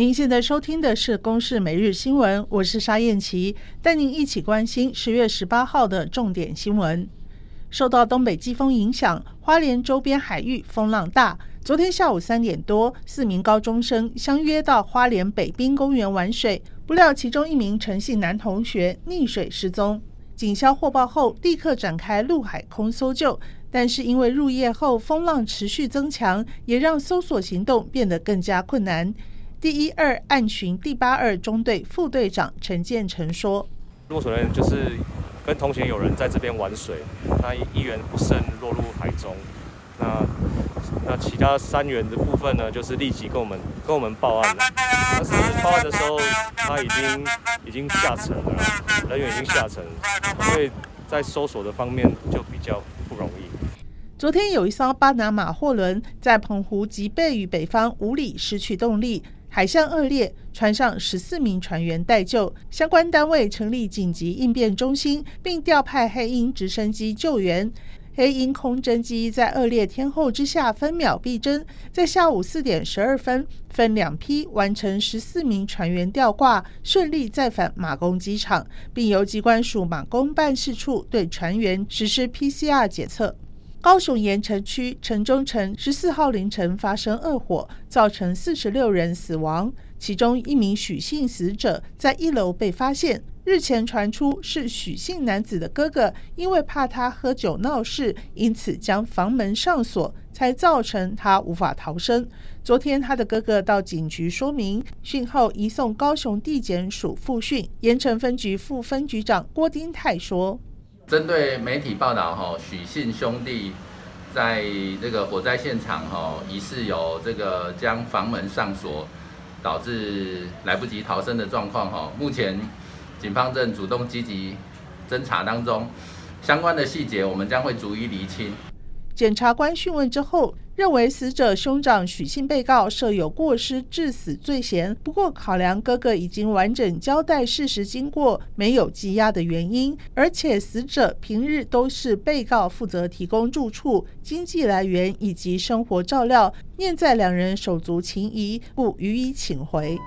您现在收听的是《公视每日新闻》，我是沙燕琪，带您一起关心十月十八号的重点新闻。受到东北季风影响，花莲周边海域风浪大。昨天下午三点多，四名高中生相约到花莲北滨公园玩水，不料其中一名陈姓男同学溺水失踪。警消获报后，立刻展开陆海空搜救，但是因为入夜后风浪持续增强，也让搜索行动变得更加困难。第一二岸巡第八二中队副队长陈建成说：“落水人就是跟同行有人在这边玩水，那一员不慎落入海中。那那其他三员的部分呢，就是立即跟我们跟我们报案了。但是报案的时候，他已经已经下沉了，人员已经下沉，所以在搜索的方面就比较不容易。”昨天有一艘巴拿马货轮在澎湖吉贝屿北方五里失去动力。海象恶劣，船上十四名船员待救，相关单位成立紧急应变中心，并调派黑鹰直升机救援。黑鹰空侦机在恶劣天候之下分秒必争，在下午四点十二分分两批完成十四名船员吊挂，顺利再返马公机场，并由机关署马公办事处对船员实施 PCR 检测。高雄盐城区城中城十四号凌晨发生恶火，造成四十六人死亡，其中一名许姓死者在一楼被发现。日前传出是许姓男子的哥哥，因为怕他喝酒闹事，因此将房门上锁，才造成他无法逃生。昨天他的哥哥到警局说明，讯后移送高雄地检署复讯。盐城分局副分局长郭丁泰说。针对媒体报道，哈许信兄弟在这个火灾现场，哈疑似有这个将房门上锁，导致来不及逃生的状况，哈目前警方正主动积极侦查当中，相关的细节我们将会逐一厘清。检察官讯问之后，认为死者兄长许姓被告设有过失致死罪嫌。不过，考量哥哥已经完整交代事实经过，没有羁押的原因，而且死者平日都是被告负责提供住处、经济来源以及生活照料，念在两人手足情谊，故予以请回。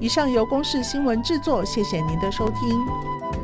以上由公视新闻制作，谢谢您的收听。